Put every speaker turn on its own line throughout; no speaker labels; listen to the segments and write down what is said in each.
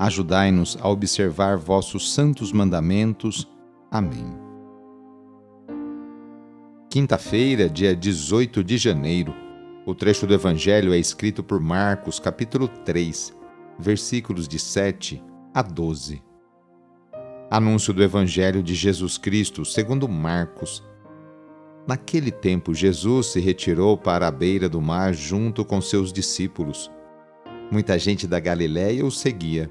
Ajudai-nos a observar vossos santos mandamentos. Amém. Quinta-feira, dia 18 de janeiro. O trecho do Evangelho é escrito por Marcos, capítulo 3, versículos de 7 a 12. Anúncio do Evangelho de Jesus Cristo, segundo Marcos. Naquele tempo, Jesus se retirou para a beira do mar junto com seus discípulos. Muita gente da Galiléia o seguia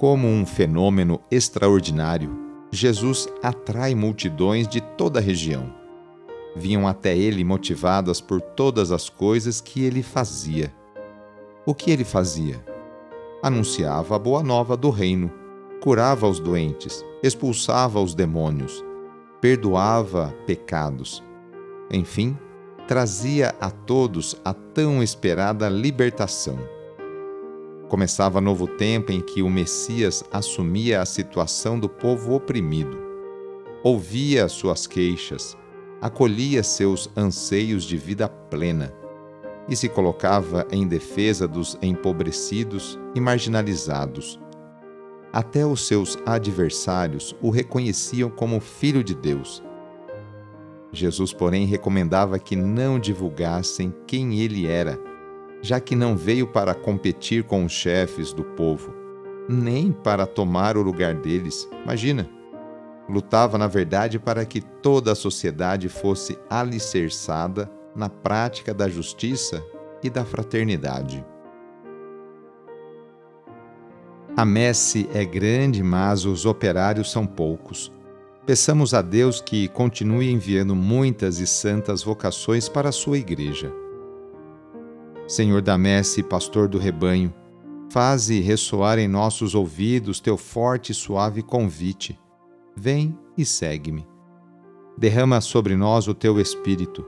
Como um fenômeno extraordinário, Jesus atrai multidões de toda a região. Vinham até ele motivadas por todas as coisas que ele fazia. O que ele fazia? Anunciava a boa nova do reino, curava os doentes, expulsava os demônios, perdoava pecados. Enfim, trazia a todos a tão esperada libertação. Começava novo tempo em que o Messias assumia a situação do povo oprimido. Ouvia suas queixas, acolhia seus anseios de vida plena e se colocava em defesa dos empobrecidos e marginalizados. Até os seus adversários o reconheciam como Filho de Deus. Jesus, porém, recomendava que não divulgassem quem ele era já que não veio para competir com os chefes do povo, nem para tomar o lugar deles. Imagina! Lutava, na verdade, para que toda a sociedade fosse alicerçada na prática da justiça e da fraternidade. A messe é grande, mas os operários são poucos. Peçamos a Deus que continue enviando muitas e santas vocações para a sua igreja. Senhor da messe, pastor do rebanho, faze ressoar em nossos ouvidos teu forte e suave convite. Vem e segue-me. Derrama sobre nós o teu espírito,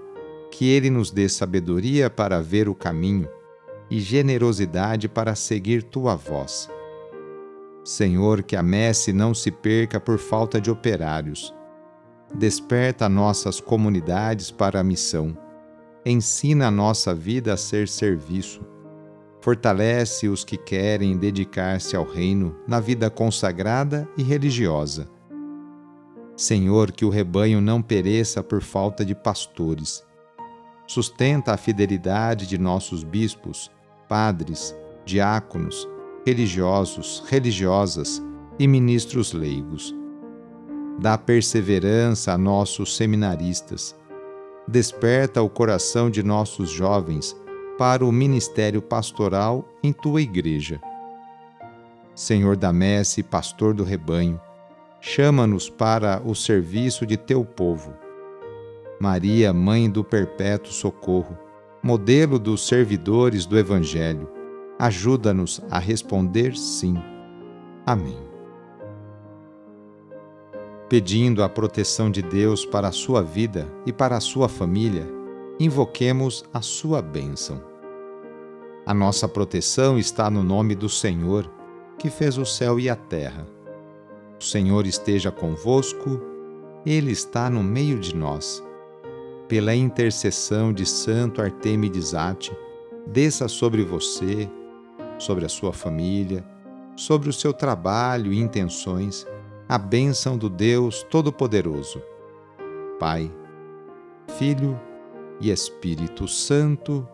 que ele nos dê sabedoria para ver o caminho e generosidade para seguir tua voz. Senhor, que a messe não se perca por falta de operários. Desperta nossas comunidades para a missão ensina a nossa vida a ser serviço. Fortalece os que querem dedicar-se ao reino na vida consagrada e religiosa. Senhor, que o rebanho não pereça por falta de pastores. Sustenta a fidelidade de nossos bispos, padres, diáconos, religiosos, religiosas e ministros leigos. Dá perseverança a nossos seminaristas desperta o coração de nossos jovens para o ministério pastoral em tua igreja. Senhor da messe, pastor do rebanho, chama-nos para o serviço de teu povo. Maria, Mãe do Perpétuo Socorro, modelo dos servidores do Evangelho, ajuda-nos a responder sim. Amém. Pedindo a proteção de Deus para a sua vida e para a sua família, invoquemos a sua bênção. A nossa proteção está no nome do Senhor, que fez o céu e a terra. O Senhor esteja convosco, Ele está no meio de nós pela intercessão de Santo Artemides Ate, desça sobre você, sobre a sua família, sobre o seu trabalho e intenções, a bênção do Deus Todo-Poderoso. Pai, Filho e Espírito Santo.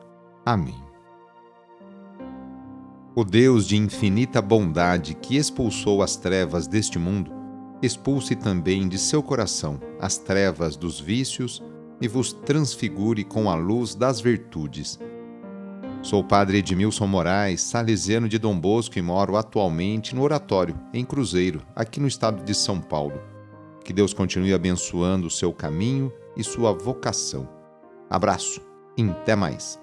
Amém. O Deus de infinita bondade que expulsou as trevas deste mundo, expulse também de seu coração as trevas dos vícios e vos transfigure com a luz das virtudes. Sou o padre Edmilson Moraes, salesiano de Dom Bosco e moro atualmente no Oratório, em Cruzeiro, aqui no estado de São Paulo. Que Deus continue abençoando o seu caminho e sua vocação. Abraço e até mais.